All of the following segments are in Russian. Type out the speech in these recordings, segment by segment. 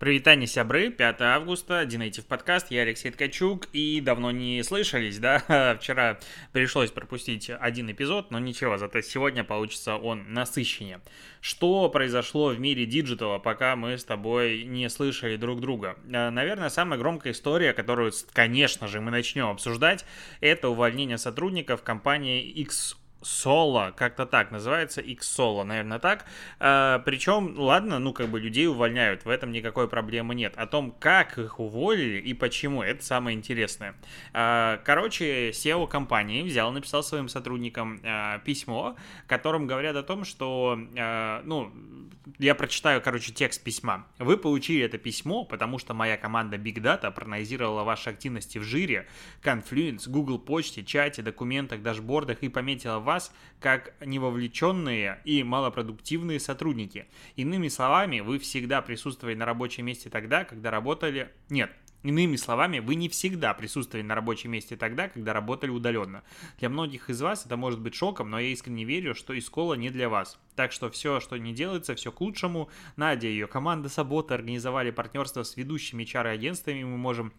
Прывітанне, сябры, 5 августа, DNative подкаст, я Алексей Ткачук, и давно не слышались, да, вчера пришлось пропустить один эпизод, но ничего, зато сегодня получится он насыщеннее. Что произошло в мире диджитала, пока мы с тобой не слышали друг друга? Э, наверное, самая громкая история, которую, конечно же, мы начнем обсуждать, это увольнение сотрудников компании Xsolla, как-то так называется, Xsolla, наверное, так. А, причем, ладно, ну, как бы людей увольняют, в этом никакой проблемы нет. О том, как их уволили и почему, это самое интересное. А, короче, SEO компании взял, написал своим сотрудникам а, письмо, которым говорят о том, что, а, ну, я прочитаю, короче, текст письма. Вы получили это письмо, потому что моя команда Big Data проанализировала ваши активности в жире, Confluence, Google почте, чате, документах, дашбордах и пометила вас как невовлеченные и малопродуктивные сотрудники. Иными словами, вы всегда присутствовали на рабочем месте тогда, когда работали... Нет, Иными словами, вы не всегда присутствовали на рабочем месте тогда, когда работали удаленно. Для многих из вас это может быть шоком, но я искренне верю, что Искола не для вас. Так что все, что не делается, все к лучшему. Надя и ее команда Сабота организовали партнерство с ведущими HR-агентствами, мы можем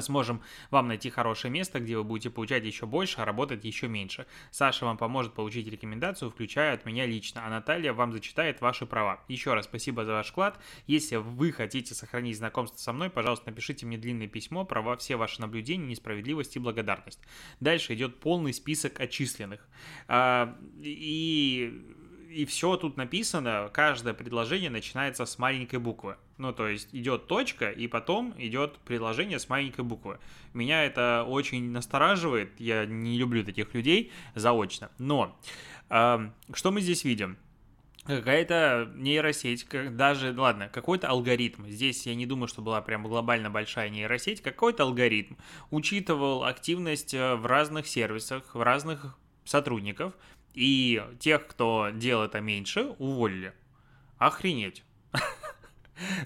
сможем вам найти хорошее место, где вы будете получать еще больше, а работать еще меньше. Саша вам поможет получить рекомендацию, включая от меня лично, а Наталья вам зачитает ваши права. Еще раз спасибо за ваш вклад. Если вы хотите сохранить знакомство со мной, пожалуйста, напишите мне длинное письмо про все ваши наблюдения, несправедливость и благодарность. Дальше идет полный список отчисленных. А, и и все тут написано, каждое предложение начинается с маленькой буквы. Ну, то есть идет точка, и потом идет предложение с маленькой буквы. Меня это очень настораживает, я не люблю таких людей заочно. Но э, что мы здесь видим? какая-то нейросеть, даже, ладно, какой-то алгоритм. Здесь я не думаю, что была прям глобально большая нейросеть. Какой-то алгоритм учитывал активность э, в разных сервисах, в разных сотрудников, и тех, кто делал это меньше, уволили. Охренеть.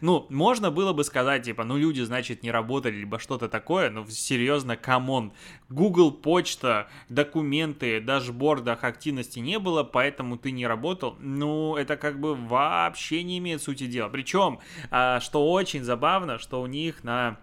Ну, можно было бы сказать, типа, ну, люди, значит, не работали, либо что-то такое, но серьезно, come on. Google почта, документы, дашбордах активности не было, поэтому ты не работал. Ну, это как бы вообще не имеет сути дела. Причем, а, что очень забавно, что у них на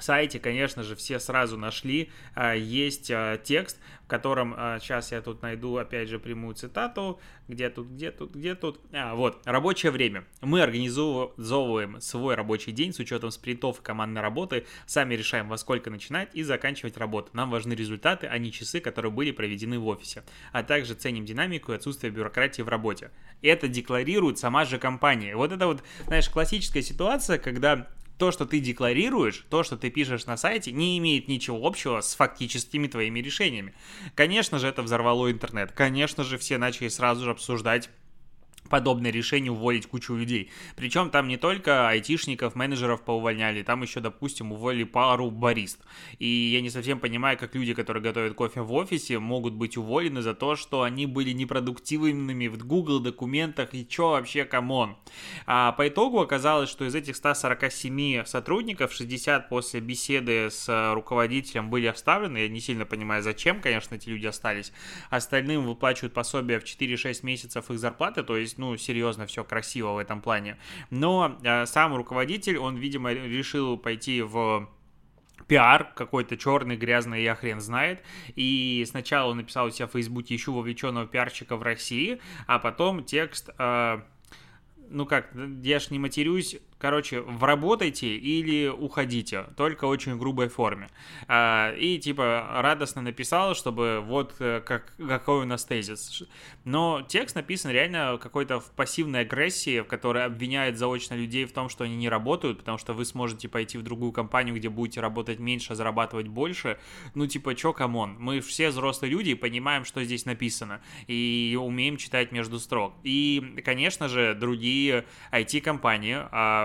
сайте, конечно же, все сразу нашли, а, есть а, текст, в котором, сейчас а, я тут найду, опять же, прямую цитату, где тут, где тут, где тут, а, вот, рабочее время. Мы организовываем свой рабочий день с учетом спринтов и командной работы, сами решаем, во сколько начинать и заканчивать работу. Нам важны результаты, а не часы, которые были проведены в офисе, а также ценим динамику и отсутствие бюрократии в работе. Это декларирует сама же компания. Вот это вот, знаешь, классическая ситуация, когда то, что ты декларируешь, то, что ты пишешь на сайте, не имеет ничего общего с фактическими твоими решениями. Конечно же, это взорвало интернет. Конечно же, все начали сразу же обсуждать подобное решение уволить кучу людей. Причем там не только айтишников, менеджеров поувольняли, там еще, допустим, уволили пару барист. И я не совсем понимаю, как люди, которые готовят кофе в офисе, могут быть уволены за то, что они были непродуктивными в Google документах и чё вообще, come on. А по итогу оказалось, что из этих 147 сотрудников 60 после беседы с руководителем были оставлены. Я не сильно понимаю, зачем, конечно, эти люди остались. Остальным выплачивают пособие в 4-6 месяцев их зарплаты, то есть есть, ну, серьезно, все красиво в этом плане. Но э, сам руководитель, он, видимо, решил пойти в пиар какой-то черный, грязный, я хрен знает. И сначала он написал у себя в Фейсбуке «Ищу вовлеченного пиарщика в России», а потом текст... Э, ну как, я ж не матерюсь, короче, вработайте или уходите, только очень грубой форме. А, и типа радостно написал, чтобы вот э, как, какой у нас тезис. Но текст написан реально какой-то в пассивной агрессии, в которой обвиняет заочно людей в том, что они не работают, потому что вы сможете пойти в другую компанию, где будете работать меньше, а зарабатывать больше. Ну типа, чё, come on, мы все взрослые люди и понимаем, что здесь написано, и умеем читать между строк. И, конечно же, другие IT-компании,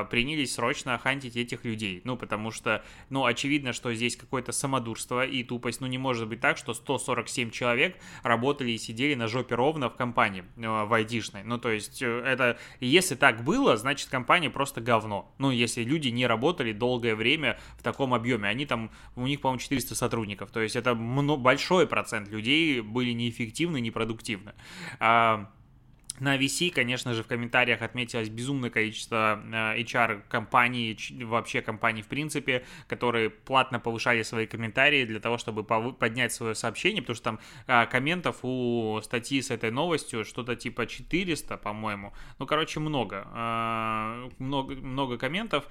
принялись срочно хантить этих людей. Ну, потому что, ну, очевидно, что здесь какое-то самодурство и тупость. Ну, не может быть так, что 147 человек работали и сидели на жопе ровно в компании, э, в айтишной. Ну, то есть, э, это, если так было, значит, компания просто говно. Ну, если люди не работали долгое время в таком объеме. Они там, у них, по-моему, 400 сотрудников. То есть, это большой процент людей были неэффективны, непродуктивны. А, На VC, конечно же, в комментариях отметилось безумное количество э, HR-компаний, вообще компаний в принципе, которые платно повышали свои комментарии для того, чтобы поднять свое сообщение, потому что там э, комментов у статьи с этой новостью что-то типа 400, по-моему. Ну, короче, много. Э, много, много комментов,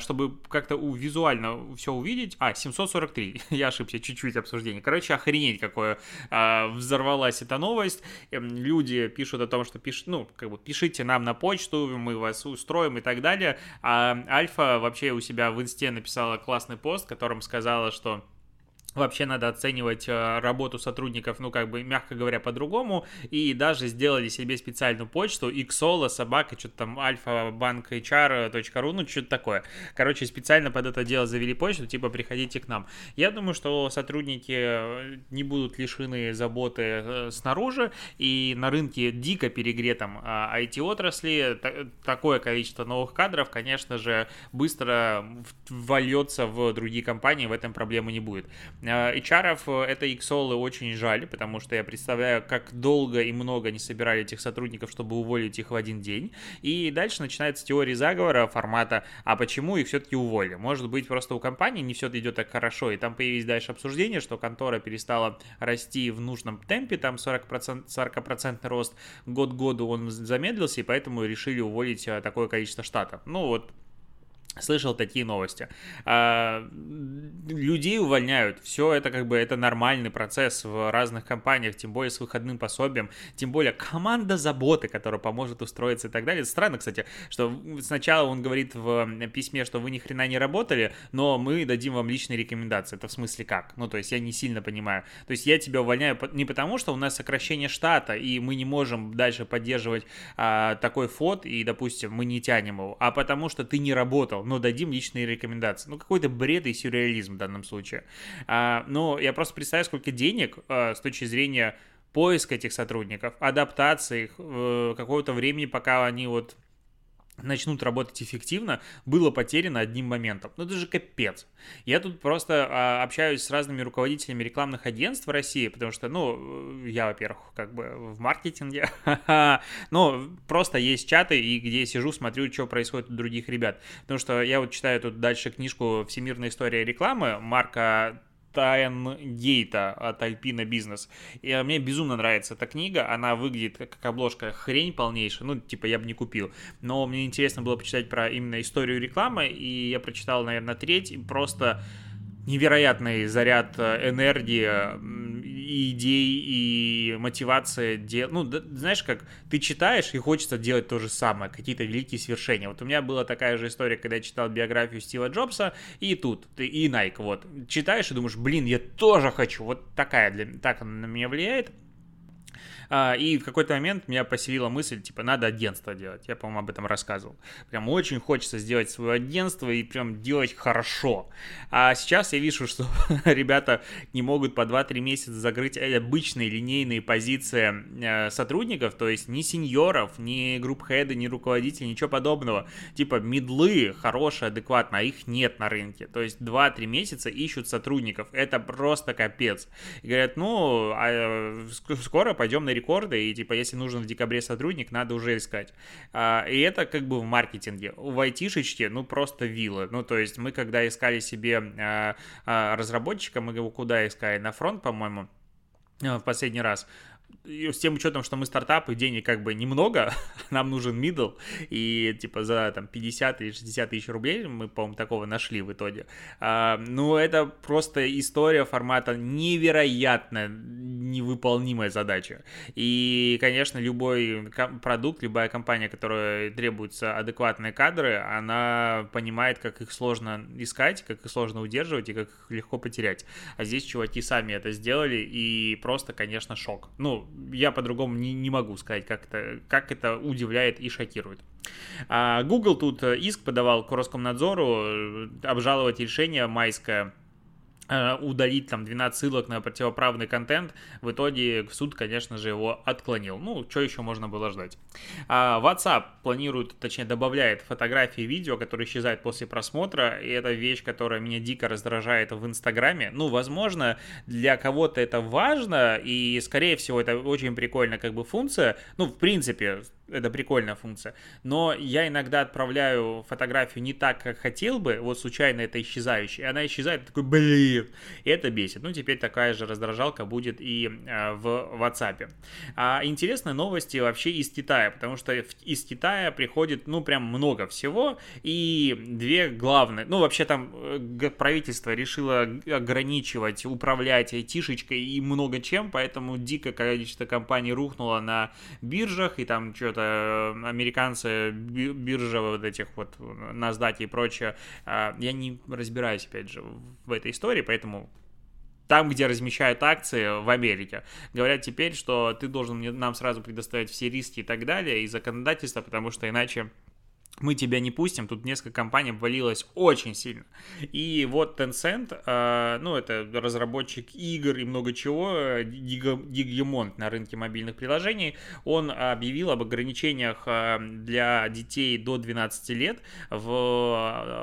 чтобы как-то визуально все увидеть. А, 743. Я ошибся, чуть-чуть обсуждение. Короче, охренеть, какое взорвалась эта новость. Эм, люди пишут о том, что пиш, ну, как бы пишите нам на почту, мы вас устроим и так далее. А Альфа вообще у себя в инсте написала классный пост, в котором сказала, что Вообще надо оценивать э, работу сотрудников, ну, как бы, мягко говоря, по-другому. И даже сделали себе специальную почту xolo, собака, что-то там, альфа-банк-hr.ру, ну, что-то такое. Короче, специально под это дело завели почту, типа, приходите к нам. Я думаю, что сотрудники э, не будут лишены заботы э, снаружи, и на рынке дико перегретом IT-отрасли такое количество новых кадров, конечно же, быстро вольется в другие компании, в этом проблемы не будет. HR э, это XOL очень жаль, потому что я представляю, как долго и много они собирали этих сотрудников, чтобы уволить их в один день. И дальше начинается теория заговора формата, а почему их все-таки уволили? Может быть, просто у компании не все идет так хорошо, и там появились дальше обсуждения, что контора перестала расти в нужном темпе, там 40%, 40% рост, год году он замедлился, и поэтому решили уволить э, такое количество штатов. Ну вот, слышал такие новости. А, людей увольняют. Все это как бы это нормальный процесс в разных компаниях, тем более с выходным пособием, тем более команда заботы, которая поможет устроиться и так далее. Это странно, кстати, что сначала он говорит в письме, что вы ни хрена не работали, но мы дадим вам личные рекомендации. Это в смысле как? Ну, то есть я не сильно понимаю. То есть я тебя увольняю не потому, что у нас сокращение штата, и мы не можем дальше поддерживать а, такой фот, и, допустим, мы не тянем его, а потому что ты не работал но дадим личные рекомендации. Ну, какой-то бред и сюрреализм в данном случае. А, но я просто представляю, сколько денег а, с точки зрения поиска этих сотрудников, адаптации их, э, какого-то времени, пока они вот начнут работать эффективно, было потеряно одним моментом. Ну это же капец. Я тут просто а, общаюсь с разными руководителями рекламных агентств в России, потому что, ну, я, во-первых, как бы в маркетинге, ну, просто есть чаты, и где я сижу, смотрю, что происходит у других ребят. Потому что я вот читаю тут дальше книжку «Всемирная история рекламы» Марка Тайнгейта от Альпина Бизнес. И мне безумно нравится эта книга. Она выглядит как обложка хрень полнейшая. Ну, типа, я бы не купил. Но мне интересно было почитать про именно историю рекламы. И я прочитал, наверное, треть. И просто невероятный заряд э, энергии и идей, и мотивация делать. Ну, да, знаешь, как ты читаешь и хочется делать то же самое, какие-то великие свершения. Вот у меня была такая же история, когда я читал биографию Стива Джобса, и тут, и Nike, вот. Читаешь и думаешь, блин, я тоже хочу. Вот такая для так она на меня влияет. А, и в какой-то момент меня поселила мысль, типа, надо агентство делать. Я, по-моему, об этом рассказывал. Прям очень хочется сделать свое агентство и прям делать хорошо. А сейчас я вижу, что ребята не могут по 2-3 месяца закрыть обычные линейные позиции э, сотрудников, то есть ни сеньоров, ни групп-хеды, ни руководителей, ничего подобного. Типа, медлы хорошие, адекватно, а их нет на рынке. То есть 2-3 месяца ищут сотрудников. Это просто капец. И говорят, ну, а э, скоро пойдем на рекорды, и типа, если нужен в декабре сотрудник, надо уже искать. А, и это как бы в маркетинге. В айтишечке, ну, просто вилла. Ну, то есть мы, когда искали себе а, а, разработчика, мы его куда искали? На фронт, по-моему, в последний раз с тем учетом, что мы стартап, и денег как бы немного, нам нужен middle, и типа за там 50 или 60 тысяч рублей мы, по-моему, такого нашли в итоге. А, ну, это просто история формата невероятно невыполнимая задача. И, конечно, любой продукт, любая компания, которая требуется адекватные кадры, она понимает, как их сложно искать, как их сложно удерживать и как их легко потерять. А здесь чуваки сами это сделали, и просто, конечно, шок. Ну, я по-другому не, не могу сказать, как это, как это удивляет и шокирует. А Google тут иск подавал к Роскомнадзору э, обжаловать решение майское Э, удалить там 12 ссылок на противоправный контент, в итоге суд, конечно же, его отклонил. Ну, что еще можно было ждать? А WhatsApp планирует, точнее, добавляет фотографии и видео, которые исчезают после просмотра, и это вещь, которая меня дико раздражает в Инстаграме. Ну, возможно, для кого-то это важно, и, скорее всего, это очень прикольная как бы функция. Ну, в принципе, это прикольная функция. Но я иногда отправляю фотографию не так, как хотел бы, вот случайно это исчезающее, и она исчезает, такой, блин, и это бесит. Ну, теперь такая же раздражалка будет и э, в WhatsApp. А интересные новости вообще из Китая, потому что из Китая приходит, ну, прям много всего, и две главные, ну, вообще там э, правительство решило ограничивать, управлять айтишечкой и много чем, поэтому дикое количество компаний рухнуло на биржах, и там что-то это американцы, биржа вот этих вот NASDAQ и прочее, а, я не разбираюсь, опять же, в этой истории, поэтому там, где размещают акции в Америке, говорят теперь, что ты должен нам сразу предоставить все риски и так далее, и законодательство, потому что иначе мы тебя не пустим, тут несколько компаний обвалилось очень сильно. И вот Tencent, э, ну, это разработчик игр и много чего, Гигемонт на рынке мобильных приложений, он объявил об ограничениях э, для детей до 12 лет. В,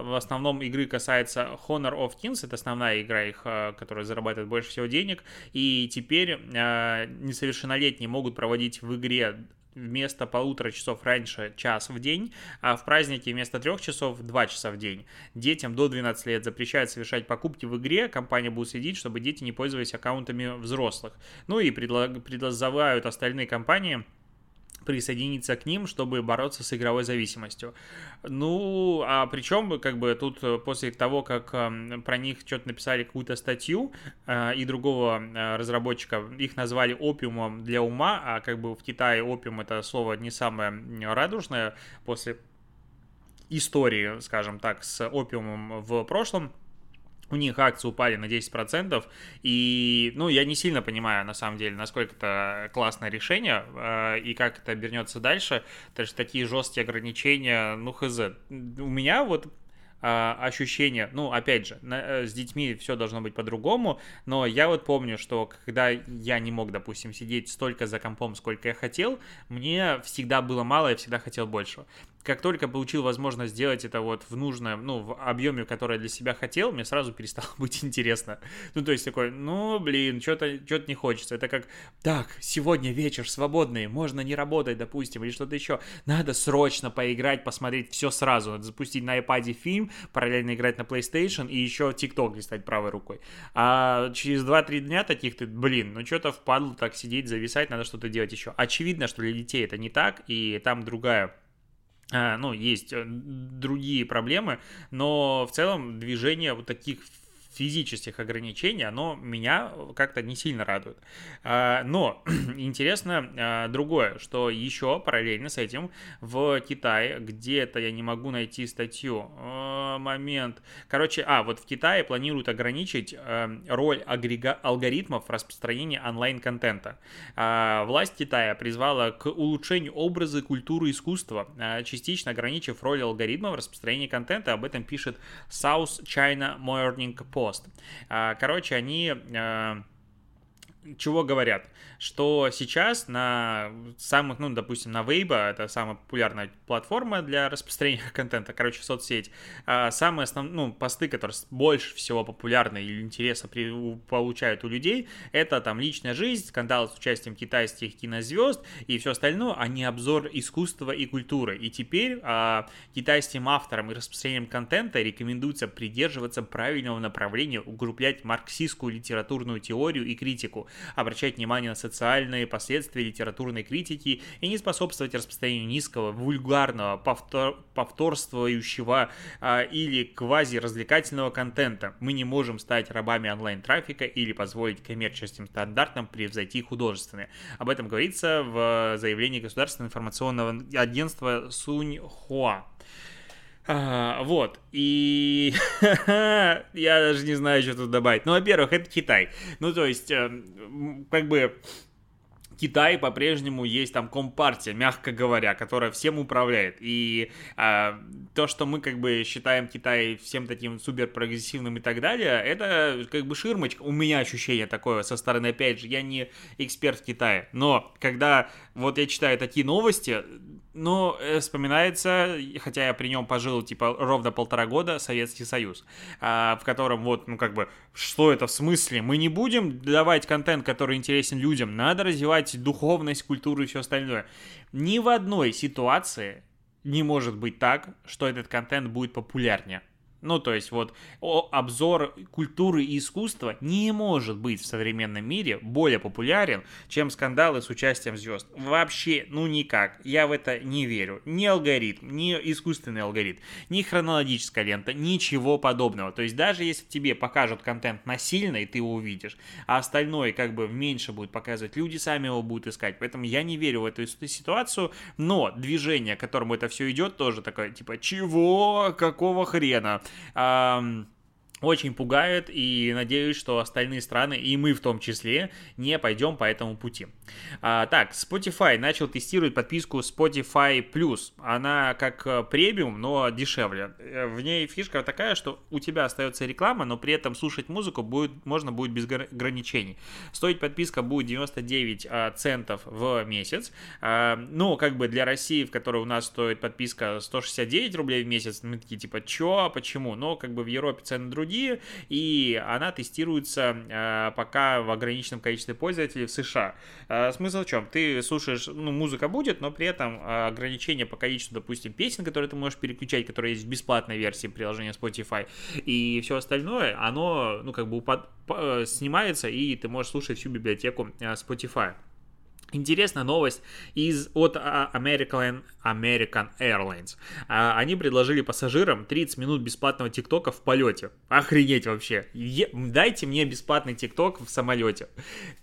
в основном игры касается Honor of Kings, это основная игра их, э, которая зарабатывает больше всего денег, и теперь э, несовершеннолетние могут проводить в игре вместо полутора часов раньше час в день, а в празднике вместо трех часов два часа в день. Детям до 12 лет запрещают совершать покупки в игре, компания будет следить, чтобы дети не пользовались аккаунтами взрослых. Ну и предлагают остальные компании присоединиться к ним, чтобы бороться с игровой зависимостью. Ну, а причем, как бы тут э, после того, как эм, про них что-то написали какую-то статью э, и другого э, разработчика, их назвали опиумом для ума, а как бы в Китае опиум это слово не самое радужное после истории, скажем так, с опиумом в прошлом у них акции упали на 10%, и, ну, я не сильно понимаю, на самом деле, насколько это классное решение, э, и как это обернется дальше, то есть такие жесткие ограничения, ну, хз. У меня вот ощущение, ну, опять же, на, э, с детьми все должно быть по-другому, но я вот помню, что когда я не мог, допустим, сидеть столько за компом, сколько я хотел, мне всегда было мало, я всегда хотел большего как только получил возможность сделать это вот в нужном, ну, в объеме, который я для себя хотел, мне сразу перестало быть интересно. Ну, то есть такой, ну, блин, что-то что не хочется. Это как, так, сегодня вечер свободный, можно не работать, допустим, или что-то еще. Надо срочно поиграть, посмотреть все сразу. Надо запустить на iPad фильм, параллельно играть на PlayStation и еще TikTok листать правой рукой. А через 2-3 дня таких ты, блин, ну что-то впадло так сидеть, зависать, надо что-то делать еще. Очевидно, что для детей это не так, и там другая а, ну, есть э, другие проблемы, но в целом движение вот таких физических ограничений, оно меня как-то не сильно радует. А, но интересно а, другое, что еще параллельно с этим в Китае, где-то я не могу найти статью, а, момент, короче, а, вот в Китае планируют ограничить роль алгоритмов распространения онлайн-контента. Власть Китая призвала к улучшению образа, культуры, искусства, частично ограничив роль алгоритмов распространения контента, об этом пишет South China Morning Post. Lost. А, короче, они а, чего говорят? Что сейчас на самых, ну, допустим, на Weibo, это самая популярная платформа для распространения контента, короче, соцсеть, а, самые основные, ну, посты, которые больше всего популярны или интереса при, получают у людей, это там личная жизнь, скандал с участием китайских кинозвезд и все остальное, а не обзор искусства и культуры. И теперь а, китайским авторам и распространением контента рекомендуется придерживаться правильного направления, укреплять марксистскую литературную теорию и критику, обращать внимание на социальные последствия литературной критики и не способствовать распространению низкого, вульгарного, повтор, повторствующего а, или квази-развлекательного контента. Мы не можем стать рабами онлайн-трафика или позволить коммерческим стандартам превзойти художественные. Об этом говорится в заявлении Государственного информационного агентства Суньхуа. Вот, и я даже не знаю, что тут добавить. Ну, во-первых, это Китай. Ну, то есть, э, как бы Китай по-прежнему есть там компартия, мягко говоря, которая всем управляет. И а, то, что мы как бы считаем Китай всем таким супер прогрессивным и так далее, это как бы ширмочка. У меня ощущение такое со стороны, опять же, я не эксперт в Китае, но когда вот я читаю такие новости, ну, э, вспоминается, хотя я при нем пожил, типа, ровно полтора года, Советский Союз, а, в котором вот, ну, как бы, что это в смысле? Мы не будем давать контент, который интересен людям, надо развивать духовность, культуру и все остальное. Ни в одной ситуации не может быть так, что этот контент будет популярнее. Ну, то есть вот обзор культуры и искусства не может быть в современном мире более популярен, чем скандалы с участием звезд. Вообще, ну никак. Я в это не верю. Ни алгоритм, ни искусственный алгоритм, ни хронологическая лента, ничего подобного. То есть даже если тебе покажут контент насильно, и ты его увидишь, а остальное как бы меньше будет показывать, люди сами его будут искать. Поэтому я не верю в эту ситуацию, но движение, к которому это все идет, тоже такое, типа, чего? Какого хрена? Um, очень пугает и надеюсь, что остальные страны, и мы в том числе, не пойдем по этому пути. А, так, Spotify начал тестировать подписку Spotify Plus. Она как э, премиум, но дешевле. Э, в ней фишка такая, что у тебя остается реклама, но при этом слушать музыку будет, можно будет без ограничений. Стоить подписка будет 99 а, центов в месяц. А, ну, как бы для России, в которой у нас стоит подписка 169 рублей в месяц, мы такие типа, чё, почему? Но как бы в Европе цены другие другие, и она тестируется э, пока в ограниченном количестве пользователей в США. Э, смысл в чем? Ты слушаешь, ну, музыка будет, но при этом э, ограничение по количеству, допустим, песен, которые ты можешь переключать, которые есть в бесплатной версии приложения Spotify, и все остальное, оно, ну, как бы упад... снимается, и ты можешь слушать всю библиотеку Spotify. Интересная новость из, от а, American, American Airlines. А, они предложили пассажирам 30 минут бесплатного ТикТока в полете. Охренеть вообще. Е, дайте мне бесплатный ТикТок в самолете.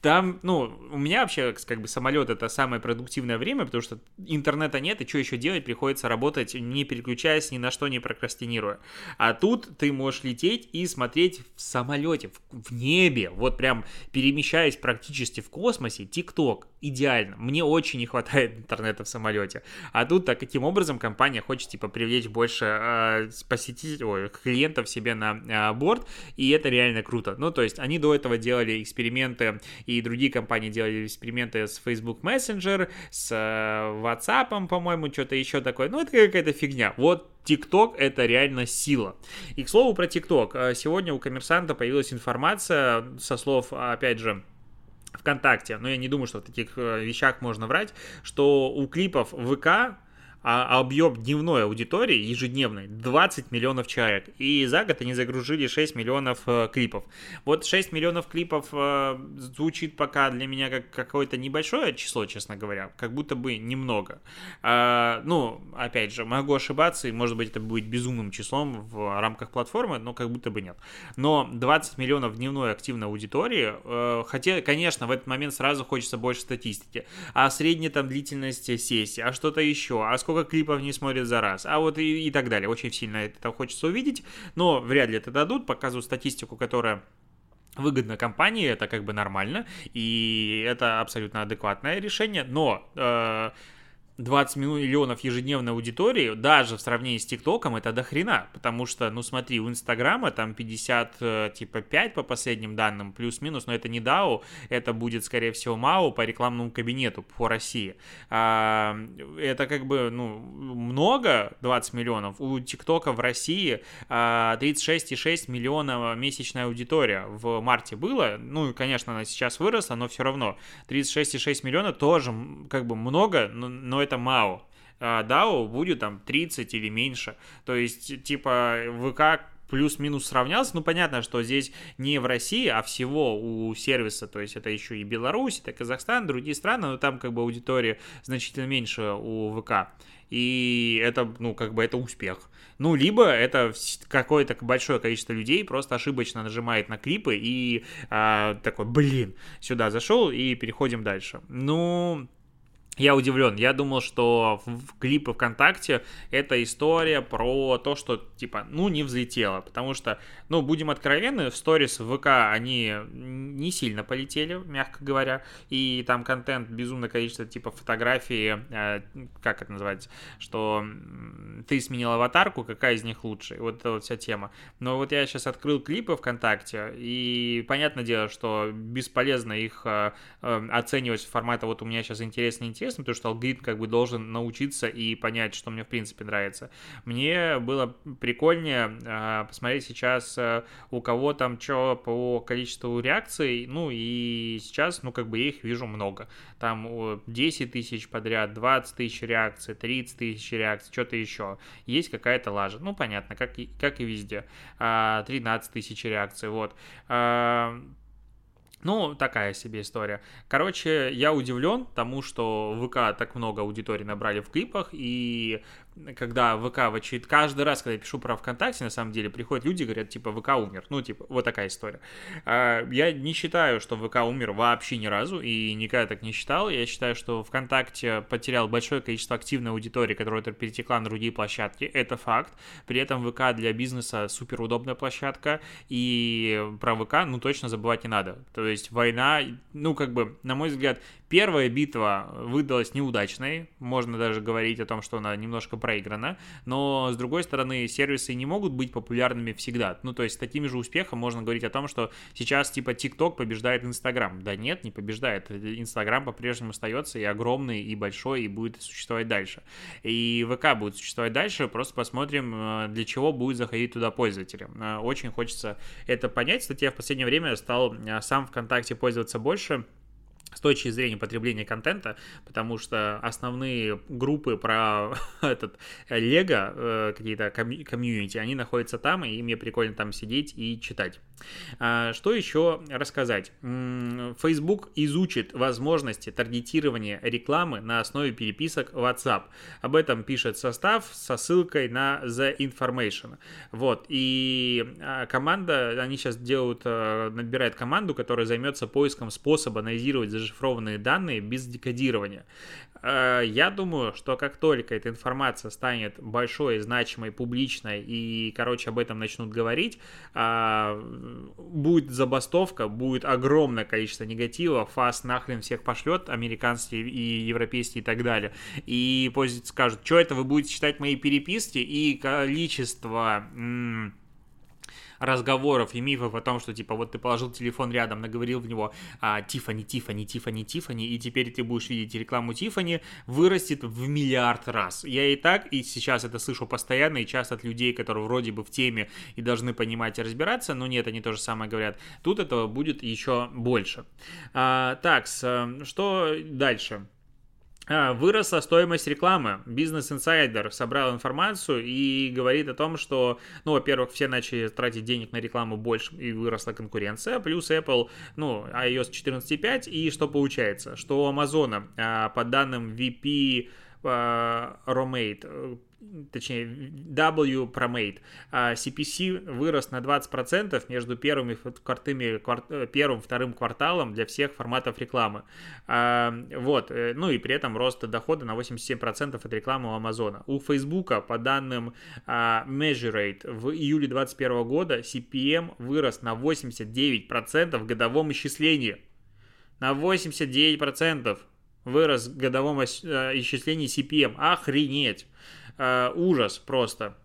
Там, ну, у меня вообще, как бы, самолет это самое продуктивное время, потому что интернета нет, и что еще делать? Приходится работать, не переключаясь, ни на что не прокрастинируя. А тут ты можешь лететь и смотреть в самолете, в, в небе, вот прям перемещаясь практически в космосе, ТикТок идеально. Мне очень не хватает интернета в самолете. А тут так каким образом компания хочет типа привлечь больше э, посетителей, ой, клиентов себе на э, борт, и это реально круто. Ну, то есть они до этого делали эксперименты, и другие компании делали эксперименты с Facebook Messenger, с э, WhatsApp, по-моему, что-то еще такое. Ну, это какая-то фигня. Вот TikTok это реально сила. И к слову про TikTok. Сегодня у коммерсанта появилась информация со слов, опять же, ВКонтакте, но я не думаю, что в таких э, вещах можно врать, что у клипов ВК а объем дневной аудитории ежедневной 20 миллионов человек. И за год они загрузили 6 миллионов э, клипов. Вот 6 миллионов клипов э, звучит пока для меня как какое-то небольшое число, честно говоря, как будто бы немного. А, ну, опять же, могу ошибаться, и может быть это будет безумным числом в рамках платформы, но как будто бы нет. Но 20 миллионов дневной активной аудитории, э, хотя, конечно, в этот момент сразу хочется больше статистики. А средняя там длительность сессии, а что-то еще, а сколько сколько клипов не смотрят за раз, а вот и, и так далее. Очень сильно это хочется увидеть, но вряд ли это дадут, показывают статистику, которая выгодно компании, это как бы нормально, и это абсолютно адекватное решение, но э, 20 миллионов ежедневной аудитории, даже в сравнении с ТикТоком, это до хрена, потому что, ну смотри, у Инстаграма там 50, э, типа 5 по последним данным, плюс-минус, но это не DAO, это будет, скорее всего, МАУ по рекламному кабинету по России. А, это как бы, ну, много, 20 миллионов, у ТикТока в России а, 36,6 миллиона месячная аудитория в марте было, ну, конечно, она сейчас выросла, но все равно 36,6 миллиона тоже как бы много, но, но это МАО. А DAO будет там 30 или меньше. То есть, типа, ВК плюс-минус сравнялся. Ну, понятно, что здесь не в России, а всего у сервиса, то есть это еще и Беларусь, это Казахстан, другие страны, но там как бы аудитория значительно меньше у ВК. И это, ну, как бы это успех. Ну, либо это какое-то большое количество людей просто ошибочно нажимает на клипы и а, такой, блин, сюда зашел и переходим дальше. Ну, я удивлен. Я думал, что в клипы ВКонтакте это история про то, что, типа, ну, не взлетело. Потому что, ну, будем откровенны, в сторис в ВК они не сильно полетели, мягко говоря. И там контент, безумное количество, типа, фотографий, э, как это называется, что ты сменил аватарку, какая из них лучше. Вот эта вот вся тема. Но вот я сейчас открыл клипы ВКонтакте, и понятное дело, что бесполезно их э, э, оценивать формата вот у меня сейчас интересно, интересно интересно, потому что алгоритм как бы должен научиться и понять, что мне в принципе нравится. Мне было прикольнее э, посмотреть сейчас, э, у кого там что по количеству реакций, ну и сейчас, ну как бы я их вижу много. Там 10 тысяч подряд, 20 тысяч реакций, 30 тысяч реакций, что-то еще. Есть какая-то лажа. Ну, понятно, как и, как и везде. 13 а, тысяч реакций, вот. Ну, такая себе история. Короче, я удивлен тому, что ВК так много аудитории набрали в клипах, и когда ВК в очередь... Каждый раз, когда я пишу про ВКонтакте, на самом деле, приходят люди, говорят, типа, ВК умер. Ну, типа, вот такая история. А, я не считаю, что ВК умер вообще ни разу, и никогда так не считал. Я считаю, что ВКонтакте потерял большое количество активной аудитории, которая перетекла на другие площадки. Это факт. При этом ВК для бизнеса супер удобная площадка, и про ВК, ну, точно забывать не надо. То есть война, ну, как бы, на мой взгляд, Первая битва выдалась неудачной, можно даже говорить о том, что она немножко проиграна, но с другой стороны, сервисы не могут быть популярными всегда. Ну, то есть с таким же успехом можно говорить о том, что сейчас типа TikTok побеждает Instagram. Да нет, не побеждает. Instagram по-прежнему остается и огромный, и большой, и будет существовать дальше. И ВК будет существовать дальше, просто посмотрим, э, для чего будет заходить туда пользователи. Э, очень хочется это понять. Кстати, я в последнее время стал э, сам ВКонтакте пользоваться больше, с точки зрения потребления контента, потому что основные группы про этот Лего, э, какие-то комьюнити, они находятся там, и мне прикольно там сидеть и читать. А, что еще рассказать? Facebook изучит возможности таргетирования рекламы на основе переписок WhatsApp. Об этом пишет состав со ссылкой на The Information. Вот, и а, команда, они сейчас делают, э, набирает команду, которая займется поиском способа анализировать зашифрованные данные без декодирования. Э, я думаю, что как только эта информация станет большой, значимой, публичной, и, короче, об этом начнут говорить, а, будет забастовка, будет огромное количество негатива, ФАС нахрен всех пошлет, американские и европейские и так далее, и пользователи скажут, что это вы будете читать мои переписки, и количество разговоров и мифов о том, что, типа, вот ты положил телефон рядом, наговорил в него а, Тифани, Тифани, Тифани, Тифани, и теперь ты будешь видеть рекламу Тифани, вырастет в миллиард раз. Я и так, и сейчас это слышу постоянно, и часто от людей, которые вроде бы в теме и должны понимать и разбираться, но нет, они то же самое говорят. Тут этого будет еще больше. А, так, что дальше? А, выросла стоимость рекламы. Бизнес Insider собрал информацию и говорит о том, что, ну, во-первых, все начали тратить денег на рекламу больше и выросла конкуренция, плюс Apple, ну, iOS 14.5, и что получается? Что у Amazon, а, по данным VP а, Romate, точнее, W Promate, а CPC вырос на 20% между первым и квартами, кварт, э, первым вторым кварталом для всех форматов рекламы. А, вот, э, ну и при этом рост дохода на 87% от рекламы у Амазона. У Фейсбука, по данным а, Measurate, в июле 2021 года CPM вырос на 89% в годовом исчислении. На 89% вырос в годовом э, исчислении CPM. Охренеть! Э, ужас просто.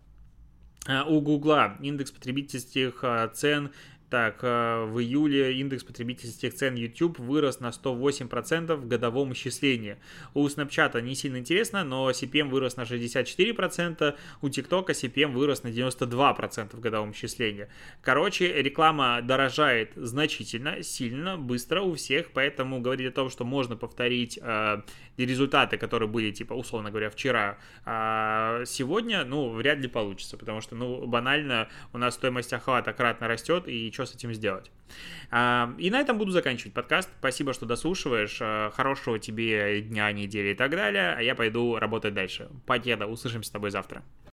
Э, у Гугла индекс потребительских цен так, э, в июле индекс потребительских цен YouTube вырос на 108% в годовом исчислении. У Snapchat не сильно интересно, но CPM вырос на 64%, у TikTok CPM вырос на 92% в годовом исчислении. Короче, реклама дорожает значительно, сильно, быстро у всех, поэтому говорить о том, что можно повторить э, результаты, которые были, типа, условно говоря, вчера, э, сегодня, ну, вряд ли получится, потому что, ну, банально у нас стоимость охвата кратно растет, и что с этим сделать. А, и на этом буду заканчивать подкаст. Спасибо, что дослушиваешь. А, хорошего тебе дня, недели и так далее. А я пойду работать дальше. Покеда. Услышимся с тобой завтра.